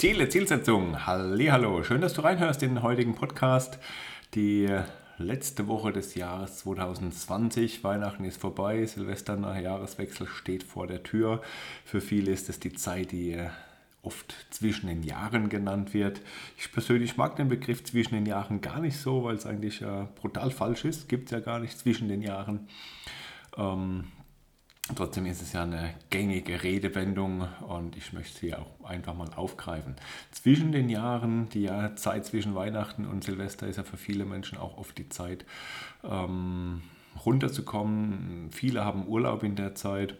Ziele, Zielsetzung. Hallo, schön, dass du reinhörst in den heutigen Podcast. Die letzte Woche des Jahres 2020. Weihnachten ist vorbei, Silvester nach Jahreswechsel steht vor der Tür. Für viele ist es die Zeit, die oft zwischen den Jahren genannt wird. Ich persönlich mag den Begriff zwischen den Jahren gar nicht so, weil es eigentlich äh, brutal falsch ist. Gibt es ja gar nicht zwischen den Jahren. Ähm, Trotzdem ist es ja eine gängige Redewendung und ich möchte sie auch einfach mal aufgreifen. Zwischen den Jahren, die ja Zeit zwischen Weihnachten und Silvester ist ja für viele Menschen auch oft die Zeit, ähm, runterzukommen. Viele haben Urlaub in der Zeit.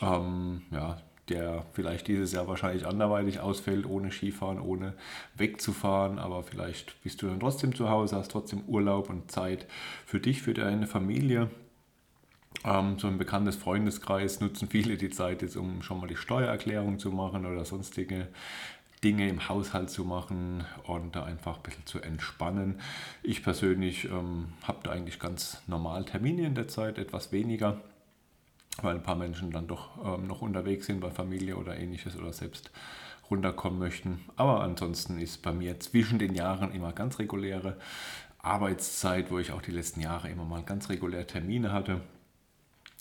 Ähm, ja, der vielleicht dieses Jahr wahrscheinlich anderweitig ausfällt, ohne Skifahren, ohne wegzufahren, aber vielleicht bist du dann trotzdem zu Hause, hast trotzdem Urlaub und Zeit für dich, für deine Familie. Ähm, so ein bekanntes Freundeskreis nutzen viele die Zeit jetzt, um schon mal die Steuererklärung zu machen oder sonstige Dinge im Haushalt zu machen und da einfach ein bisschen zu entspannen. Ich persönlich ähm, habe da eigentlich ganz normal Termine in der Zeit, etwas weniger, weil ein paar Menschen dann doch ähm, noch unterwegs sind bei Familie oder ähnliches oder selbst runterkommen möchten. Aber ansonsten ist bei mir zwischen den Jahren immer ganz reguläre Arbeitszeit, wo ich auch die letzten Jahre immer mal ganz regulär Termine hatte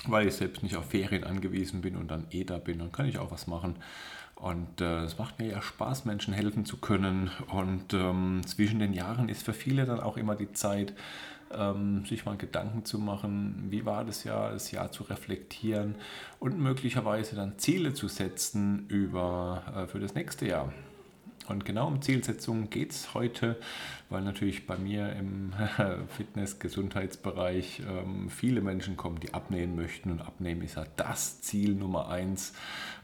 weil ich selbst nicht auf Ferien angewiesen bin und dann eh da bin, dann kann ich auch was machen. Und äh, es macht mir ja Spaß, Menschen helfen zu können. Und ähm, zwischen den Jahren ist für viele dann auch immer die Zeit, ähm, sich mal Gedanken zu machen, wie war das Jahr, das Jahr zu reflektieren und möglicherweise dann Ziele zu setzen über, äh, für das nächste Jahr. Und genau um Zielsetzungen geht es heute, weil natürlich bei mir im Fitness-Gesundheitsbereich ähm, viele Menschen kommen, die abnehmen möchten. Und abnehmen ist ja das Ziel Nummer eins,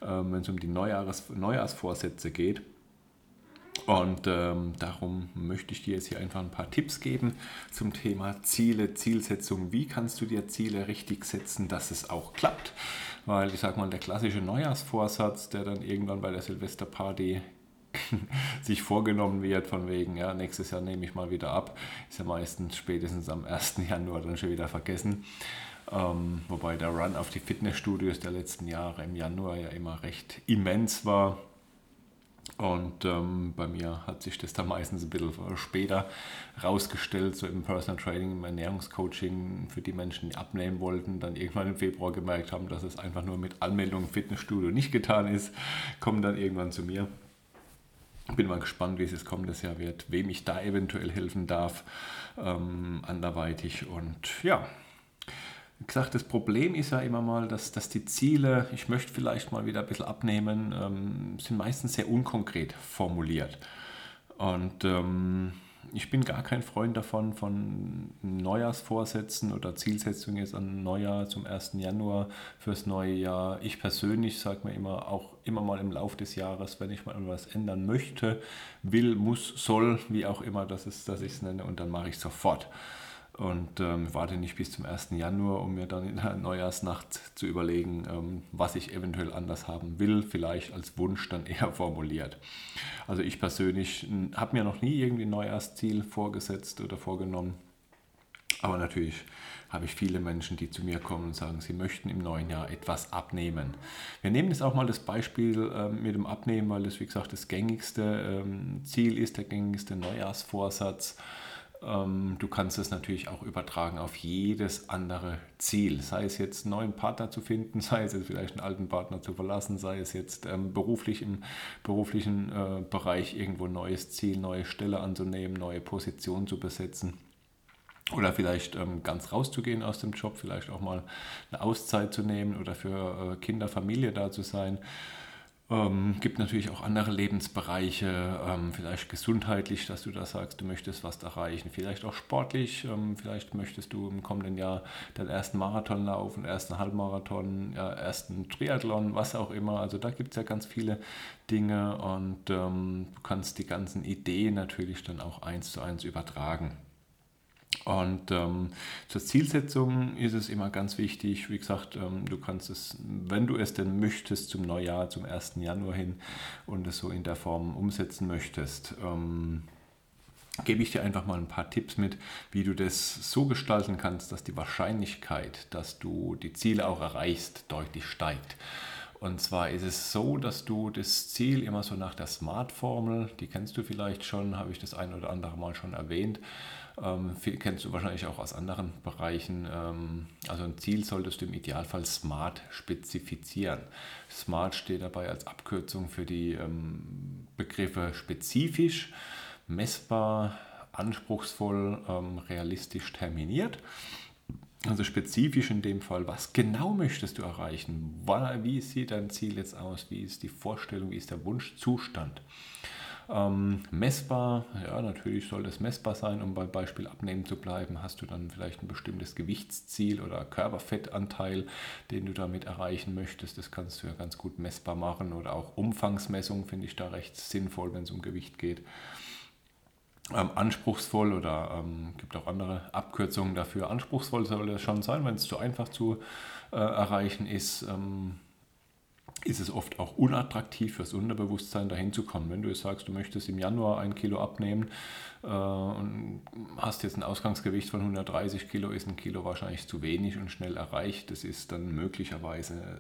ähm, wenn es um die Neujahres Neujahrsvorsätze geht. Und ähm, darum möchte ich dir jetzt hier einfach ein paar Tipps geben zum Thema Ziele, Zielsetzung. Wie kannst du dir Ziele richtig setzen, dass es auch klappt? Weil ich sage mal, der klassische Neujahrsvorsatz, der dann irgendwann bei der Silvesterparty sich vorgenommen wird, von wegen, ja, nächstes Jahr nehme ich mal wieder ab, ist ja meistens spätestens am 1. Januar dann schon wieder vergessen. Ähm, wobei der Run auf die Fitnessstudios der letzten Jahre im Januar ja immer recht immens war. Und ähm, bei mir hat sich das dann meistens ein bisschen später rausgestellt, so im Personal Training, im Ernährungscoaching für die Menschen, die abnehmen wollten, dann irgendwann im Februar gemerkt haben, dass es einfach nur mit Anmeldung im Fitnessstudio nicht getan ist, kommen dann irgendwann zu mir bin mal gespannt, wie es jetzt kommendes Jahr wird, wem ich da eventuell helfen darf, ähm, anderweitig. Und ja, wie gesagt, das Problem ist ja immer mal, dass, dass die Ziele, ich möchte vielleicht mal wieder ein bisschen abnehmen, ähm, sind meistens sehr unkonkret formuliert. Und ähm, ich bin gar kein Freund davon, von Neujahrsvorsätzen oder Zielsetzungen jetzt an Neujahr zum 1. Januar fürs neue Jahr. Ich persönlich sage mir immer, auch immer mal im Laufe des Jahres, wenn ich mal etwas ändern möchte, will, muss, soll, wie auch immer das ist, dass ich es nenne, und dann mache ich es sofort und ähm, warte nicht bis zum 1. Januar, um mir dann in der Neujahrsnacht zu überlegen, ähm, was ich eventuell anders haben will, vielleicht als Wunsch dann eher formuliert. Also ich persönlich habe mir noch nie irgendwie ein Neujahrsziel vorgesetzt oder vorgenommen, aber natürlich habe ich viele Menschen, die zu mir kommen und sagen, sie möchten im neuen Jahr etwas abnehmen. Wir nehmen jetzt auch mal das Beispiel ähm, mit dem Abnehmen, weil das, wie gesagt, das gängigste ähm, Ziel ist, der gängigste Neujahrsvorsatz. Ähm, du kannst es natürlich auch übertragen auf jedes andere Ziel, sei es jetzt einen neuen Partner zu finden, sei es jetzt vielleicht einen alten Partner zu verlassen, sei es jetzt beruflich im beruflichen äh, Bereich irgendwo ein neues Ziel, neue Stelle anzunehmen, neue Position zu besetzen. Oder vielleicht ähm, ganz rauszugehen aus dem Job, vielleicht auch mal eine Auszeit zu nehmen oder für äh, Kinder, Familie da zu sein. Ähm, gibt natürlich auch andere Lebensbereiche, ähm, vielleicht gesundheitlich, dass du da sagst, du möchtest was erreichen, vielleicht auch sportlich, ähm, vielleicht möchtest du im kommenden Jahr deinen ersten Marathon laufen, ersten Halbmarathon, ja, ersten Triathlon, was auch immer. Also da gibt es ja ganz viele Dinge und ähm, du kannst die ganzen Ideen natürlich dann auch eins zu eins übertragen. Und ähm, zur Zielsetzung ist es immer ganz wichtig, wie gesagt, ähm, du kannst es, wenn du es denn möchtest, zum Neujahr, zum 1. Januar hin und es so in der Form umsetzen möchtest, ähm, gebe ich dir einfach mal ein paar Tipps mit, wie du das so gestalten kannst, dass die Wahrscheinlichkeit, dass du die Ziele auch erreichst, deutlich steigt. Und zwar ist es so, dass du das Ziel immer so nach der Smart-Formel, die kennst du vielleicht schon, habe ich das ein oder andere Mal schon erwähnt, ähm, kennst du wahrscheinlich auch aus anderen Bereichen. Ähm, also ein Ziel solltest du im Idealfall SMART spezifizieren. SMART steht dabei als Abkürzung für die ähm, Begriffe spezifisch, messbar, anspruchsvoll, ähm, realistisch terminiert. Also spezifisch in dem Fall, was genau möchtest du erreichen? Wie sieht dein Ziel jetzt aus? Wie ist die Vorstellung? Wie ist der Wunschzustand? Ähm, messbar, ja, natürlich soll das messbar sein, um beim Beispiel abnehmen zu bleiben. Hast du dann vielleicht ein bestimmtes Gewichtsziel oder Körperfettanteil, den du damit erreichen möchtest? Das kannst du ja ganz gut messbar machen oder auch Umfangsmessung finde ich da recht sinnvoll, wenn es um Gewicht geht ähm, anspruchsvoll oder ähm, gibt auch andere Abkürzungen dafür. Anspruchsvoll soll es schon sein, wenn es zu einfach zu äh, erreichen ist. Ähm, ist es oft auch unattraktiv fürs Unterbewusstsein dahin zu kommen. Wenn du sagst, du möchtest im Januar ein Kilo abnehmen äh, und hast jetzt ein Ausgangsgewicht von 130 Kilo, ist ein Kilo wahrscheinlich zu wenig und schnell erreicht. Das ist dann möglicherweise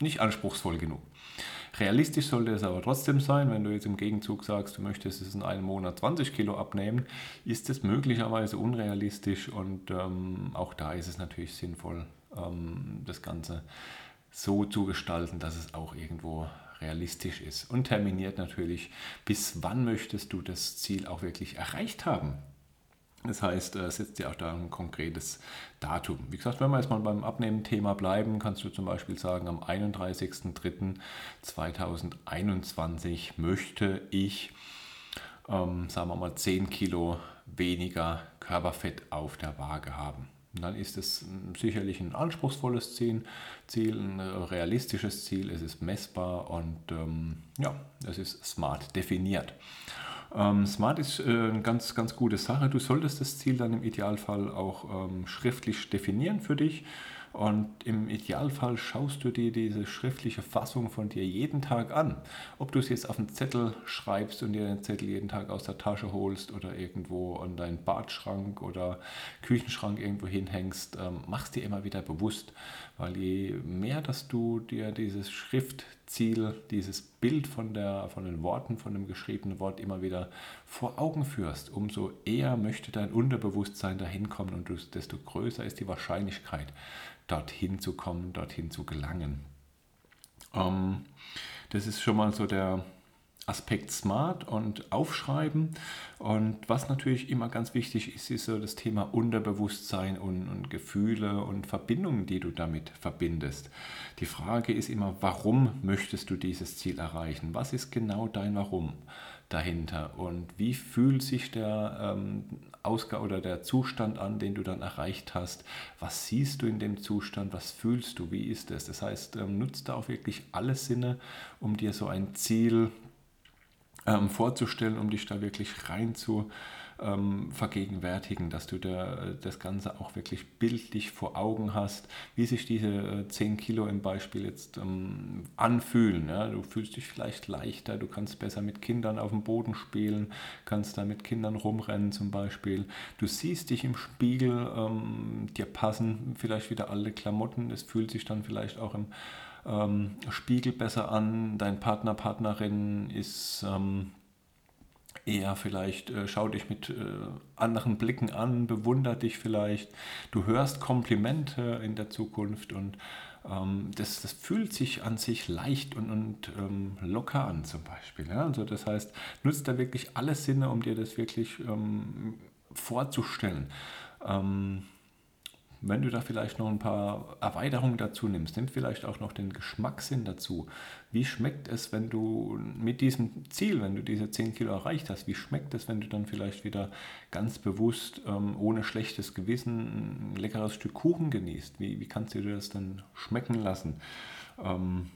nicht anspruchsvoll genug. Realistisch sollte es aber trotzdem sein, wenn du jetzt im Gegenzug sagst, du möchtest es in einem Monat 20 Kilo abnehmen, ist es möglicherweise unrealistisch und ähm, auch da ist es natürlich sinnvoll, ähm, das Ganze so zu gestalten, dass es auch irgendwo realistisch ist. Und terminiert natürlich, bis wann möchtest du das Ziel auch wirklich erreicht haben. Das heißt, äh, setzt dir auch da ein konkretes Datum. Wie gesagt, wenn wir jetzt mal beim Abnehmen-Thema bleiben, kannst du zum Beispiel sagen, am 31.03.2021 möchte ich, ähm, sagen wir mal, 10 Kilo weniger Körperfett auf der Waage haben. Und dann ist es sicherlich ein anspruchsvolles Ziel, Ziel, ein realistisches Ziel, es ist messbar und ähm, ja, es ist smart definiert. Ähm, Smart ist äh, eine ganz, ganz gute Sache. Du solltest das Ziel dann im Idealfall auch ähm, schriftlich definieren für dich. Und im Idealfall schaust du dir diese schriftliche Fassung von dir jeden Tag an. Ob du es jetzt auf einen Zettel schreibst und dir den Zettel jeden Tag aus der Tasche holst oder irgendwo an deinen Badschrank oder Küchenschrank irgendwo hinhängst, ähm, mach es dir immer wieder bewusst. Weil je mehr, dass du dir dieses Schriftziel, dieses Bild von, der, von den Worten, von dem geschriebenen Wort immer wieder vor Augen führst, umso eher möchte dein Unterbewusstsein dahin kommen und desto größer ist die Wahrscheinlichkeit, dorthin zu kommen, dorthin zu gelangen. Ähm, das ist schon mal so der, Aspekt Smart und Aufschreiben. Und was natürlich immer ganz wichtig ist, ist so das Thema Unterbewusstsein und, und, Gefühle und Verbindungen, die du damit verbindest. Die Frage ist immer, warum möchtest du dieses Ziel erreichen? Was ist genau dein Warum dahinter? Und wie fühlt sich der ähm, Ausgabe oder der Zustand an, den du dann erreicht hast? Was siehst du in dem Zustand? Was fühlst du? Wie ist es? Das heißt, ähm, nutzt da auch wirklich alle Sinne, um dir so ein Ziel ähm, vorzustellen, um dich da wirklich rein zu ähm, vergegenwärtigen, dass du da, das Ganze auch wirklich bildlich vor Augen hast, wie sich diese äh, 10 Kilo im Beispiel jetzt ähm, anfühlen. Ja? Du fühlst dich vielleicht leichter, du kannst besser mit Kindern auf dem Boden spielen, kannst da mit Kindern rumrennen zum Beispiel. Du siehst dich im Spiegel, ähm, dir passen vielleicht wieder alle Klamotten, es fühlt sich dann vielleicht auch im ähm, Spiegel besser an, dein Partner, Partnerin ist ähm, eher vielleicht, äh, schau dich mit äh, anderen Blicken an, bewundert dich vielleicht, du hörst Komplimente in der Zukunft und ähm, das, das fühlt sich an sich leicht und, und ähm, locker an zum Beispiel. Ja? Also das heißt, nutzt da wirklich alle Sinne, um dir das wirklich ähm, vorzustellen. Ähm, wenn du da vielleicht noch ein paar Erweiterungen dazu nimmst, nimm vielleicht auch noch den Geschmackssinn dazu. Wie schmeckt es, wenn du mit diesem Ziel, wenn du diese 10 Kilo erreicht hast, wie schmeckt es, wenn du dann vielleicht wieder ganz bewusst, ähm, ohne schlechtes Gewissen, ein leckeres Stück Kuchen genießt? Wie, wie kannst du dir das dann schmecken lassen? Ähm,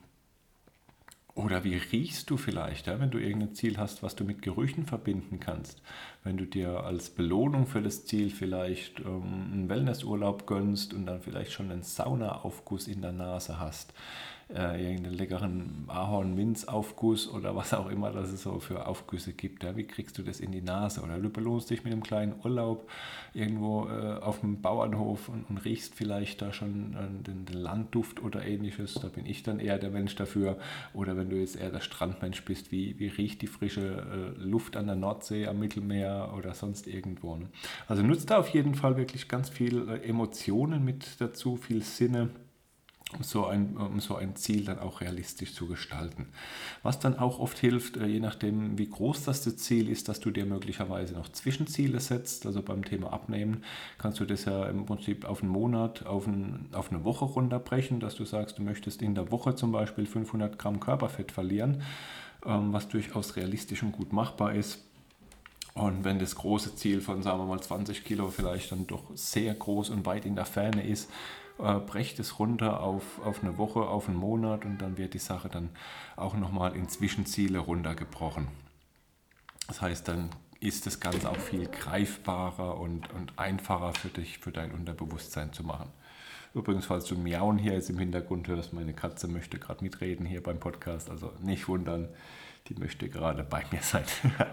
oder wie riechst du vielleicht, ja, wenn du irgendein Ziel hast, was du mit Gerüchen verbinden kannst? Wenn du dir als Belohnung für das Ziel vielleicht ähm, einen Wellnessurlaub gönnst und dann vielleicht schon einen Saunaaufguss in der Nase hast. Äh, irgendeinen leckeren Ahorn-Minz-Aufguss oder was auch immer das es so für Aufgüsse gibt. Ja? Wie kriegst du das in die Nase? Oder du belohnst dich mit einem kleinen Urlaub irgendwo äh, auf dem Bauernhof und, und, riechst vielleicht da schon äh, den, den, Landduft oder ähnliches. Da bin ich dann eher der Mensch dafür. Oder wenn du jetzt eher der Strandmensch bist, wie, wie riecht die frische äh, Luft an der Nordsee, am Mittelmeer oder sonst irgendwo. Ne? Also nutzt da auf jeden Fall wirklich ganz viel äh, Emotionen mit dazu, viel Sinne um so, ein, um so ein Ziel dann auch realistisch zu gestalten. Was dann auch oft hilft, äh, je nachdem wie groß das, Ziel ist, dass du dir möglicherweise noch Zwischenziele setzt. Also beim Thema Abnehmen kannst du das ja im Prinzip auf einen Monat, auf, ein, auf eine Woche runterbrechen, dass du sagst, du möchtest in der Woche zum Beispiel 500 Gramm Körperfett verlieren, ähm, was durchaus realistisch und gut machbar ist. Und wenn das große Ziel von, sagen wir mal, 20 Kilo vielleicht dann doch sehr groß und weit in der Ferne ist, äh, brecht es runter auf, auf eine Woche, auf einen Monat und dann wird die Sache dann auch nochmal in Zwischenziele runtergebrochen. Das heißt, dann ist das Ganze auch viel greifbarer und, und einfacher für dich, für dein Unterbewusstsein zu machen. Übrigens, falls du Miauen hier jetzt im Hintergrund hörst, meine Katze möchte gerade mitreden hier beim Podcast, also nicht wundern, die möchte gerade bei mir sein.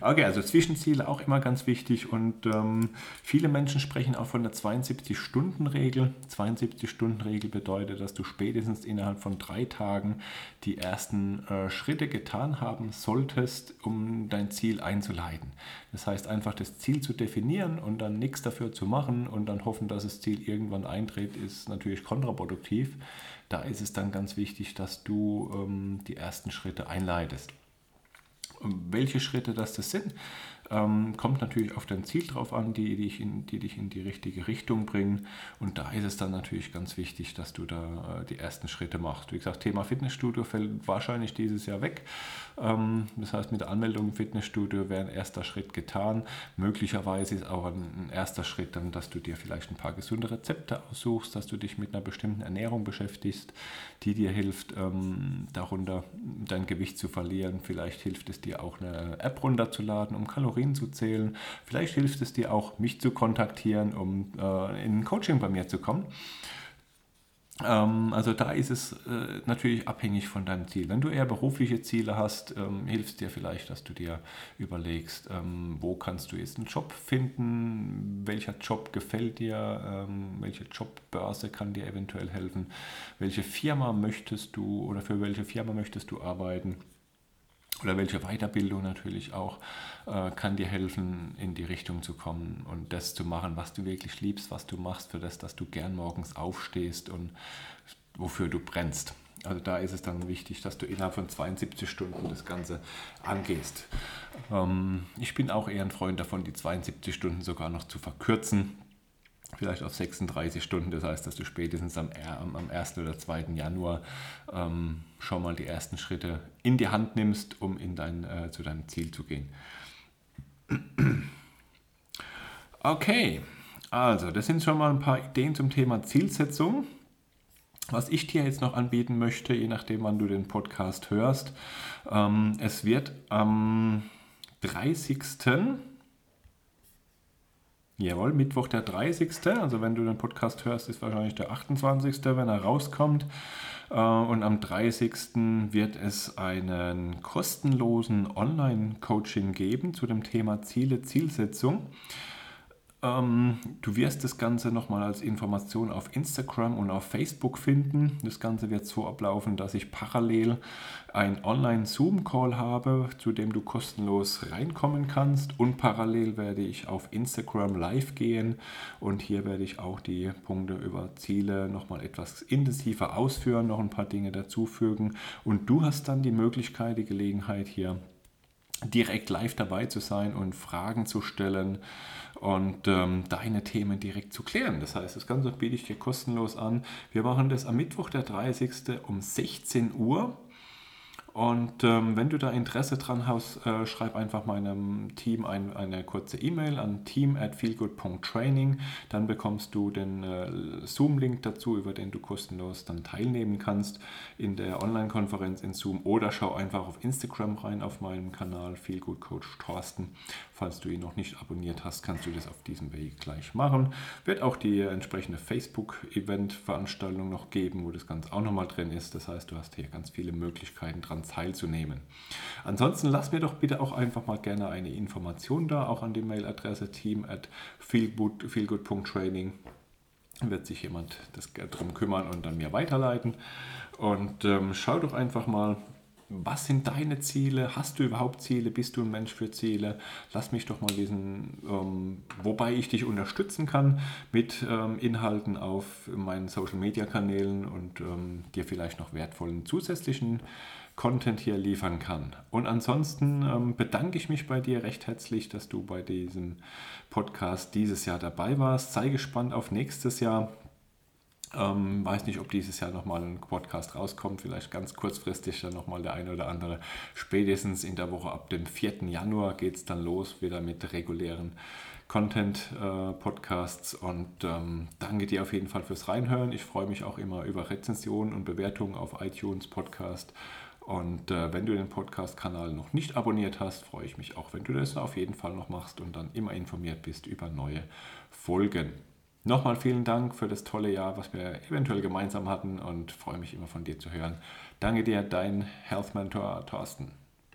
okay, also Zwischenziele auch immer ganz wichtig und ähm, viele Menschen sprechen auch von der 72-Stunden-Regel. 72-Stunden-Regel bedeutet, dass du spätestens innerhalb von drei Tagen die ersten äh, Schritte getan haben solltest, um dein Ziel einzuleiten. Das heißt, einfach das Ziel zu definieren und dann nichts dafür zu machen und dann hoffen, dass das Ziel irgendwann eintritt, ist natürlich kontraproduktiv. Da ist es dann ganz wichtig, dass du ähm, die ersten Schritte einleitest. Welche Schritte das, das sind, ähm, kommt natürlich auf dein Ziel drauf an, die, die, dich in, die dich in die richtige Richtung bringen. Und da ist es dann natürlich ganz wichtig, dass du da äh, die ersten Schritte machst. Wie gesagt, Thema Fitnessstudio fällt wahrscheinlich dieses Jahr weg. Ähm, das heißt, mit der Anmeldung im Fitnessstudio wäre ein erster Schritt getan. Möglicherweise ist auch ein, ein erster Schritt dann, dass du dir vielleicht ein paar gesunde Rezepte aussuchst, dass du dich mit einer bestimmten Ernährung beschäftigst, die dir hilft, ähm, darunter dein Gewicht zu verlieren. Vielleicht hilft es dir auch eine App runterzuladen, um Kalorien Kalorien zu zählen. Vielleicht hilft es dir auch, mich zu kontaktieren, um äh, in ein Coaching bei mir zu kommen. Ähm, also da ist es äh, natürlich abhängig von deinem Ziel. Wenn du eher berufliche Ziele hast, ähm, hilft es dir vielleicht, dass du dir überlegst, ähm, wo kannst du jetzt einen Job finden, welcher Job gefällt dir, welche Jobbörse kann dir eventuell helfen, welche Firma möchtest du oder für welche Firma möchtest du arbeiten oder welche Weiterbildung natürlich auch äh, kann dir helfen, in die Richtung zu kommen und das zu machen, was du wirklich liebst, was du machst, für das, dass du gern morgens aufstehst und wofür du brennst. Also da ist es dann wichtig, dass du innerhalb von 72 Stunden das Ganze angehst. Ähm, ich bin auch eher ein Freund davon, die 72 Stunden sogar noch zu verkürzen vielleicht auf 36 Stunden. Das heißt, dass du spätestens am, am 1. oder 2. Januar ähm, schon mal die ersten Schritte in die Hand nimmst, um in dein, äh, zu deinem Ziel zu gehen. Okay, also das sind schon mal ein paar Ideen zum Thema Zielsetzung. Was ich dir jetzt noch anbieten möchte, je nachdem, wann du den Podcast hörst, ähm, es wird am 30. Jawohl, Mittwoch der 30. Also wenn du den Podcast hörst, ist wahrscheinlich der 28., wenn er rauskommt. Äh, und am 30. wird es einen kostenlosen Online-Coaching geben zu dem Thema Ziele, Zielsetzung. Ähm, du wirst das Ganze nochmal als Information auf Instagram und auf Facebook finden. Das Ganze wird so ablaufen, dass ich parallel einen Online-Zoom-Call habe, zu dem du kostenlos reinkommen kannst. Und parallel werde ich auf Instagram live gehen und hier werde ich auch die Punkte über Ziele nochmal etwas intensiver ausführen, noch ein paar Dinge dazufügen. Und du hast dann die Möglichkeit, die Gelegenheit hier direkt live dabei zu sein und Fragen zu stellen und ähm, deine Themen direkt zu klären. Das heißt, das Ganze biete ich dir kostenlos an. Wir machen das am Mittwoch, der 30. um 16 Uhr. Und ähm, wenn du da Interesse dran hast, äh, schreib einfach meinem Team ein, eine kurze E-Mail an team at feelgood.training. Dann bekommst du den äh, Zoom-Link dazu, über den du kostenlos dann teilnehmen kannst in der Online-Konferenz in Zoom. Oder schau einfach auf Instagram rein auf meinem Kanal Feelgood Coach Thorsten. Falls du ihn noch nicht abonniert hast, kannst du das auf diesem Weg gleich machen. Wird auch die entsprechende Facebook-Event-Veranstaltung noch geben, wo das Ganze auch nochmal drin ist. Das heißt, du hast hier ganz viele Möglichkeiten dran teilzunehmen. Ansonsten lass mir doch bitte auch einfach mal gerne eine Information da, auch an die Mailadresse team at feelgood.training. Wird sich jemand das darum kümmern und dann mir weiterleiten. Und ähm, schau doch einfach mal, was sind deine Ziele? Hast du überhaupt Ziele? Bist du ein Mensch für Ziele? Lass mich doch mal wissen, ähm, wobei ich dich unterstützen kann mit ähm, Inhalten auf meinen Social-Media-Kanälen und ähm, dir vielleicht noch wertvollen zusätzlichen Content hier liefern kann. Und ansonsten ähm, bedanke ich mich bei dir recht herzlich, dass du bei diesem Podcast dieses Jahr dabei warst. Sei gespannt auf nächstes Jahr. Ähm, weiß nicht, ob dieses Jahr nochmal ein Podcast rauskommt, vielleicht ganz kurzfristig dann nochmal der eine oder andere. Spätestens in der Woche ab dem 4. Januar geht es dann los, wieder mit regulären Content-Podcasts. Äh, und ähm, danke dir auf jeden Fall fürs Reinhören. Ich freue mich auch immer über Rezensionen und Bewertungen auf iTunes Podcast. Und äh, wenn du den Podcast-Kanal noch nicht abonniert hast, freue ich mich auch, wenn du das auf jeden Fall noch machst und dann immer informiert bist über neue Folgen. Nochmal vielen Dank für das tolle Jahr, was wir eventuell gemeinsam hatten und freue mich immer von dir zu hören. Danke dir, dein Health Mentor Thorsten.